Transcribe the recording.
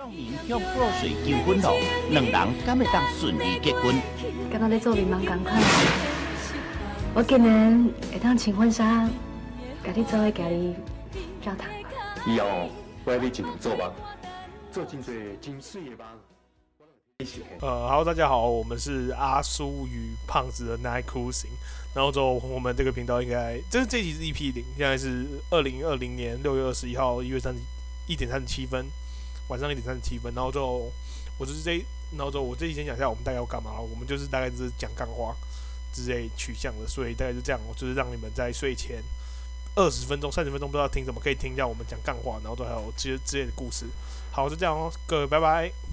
证明向破水求婚咯，两人敢会当顺利结婚？刚刚在做民盲赶快，我今年会当请婚纱，给你做个家己教堂。以后我要你尽量做吧，做真多真水的吧。呃，Hello，大家好，我们是阿叔与胖子的 Night Cruising，然后之后我们这个频道应该，这这集是 EP 零，现在是二零二零年六月二十一号一月三十一点三十七分。晚上一点三十七分，然后就我就是这，然后就我这几天讲一下我们大概要干嘛。我们就是大概就是讲干话之类取向的，所以大概就这样。我就是让你们在睡前二十分钟、三十分钟不知道听什么，可以听一下我们讲干话，然后都还有这些之类的故事。好，就这样哦，各位拜拜。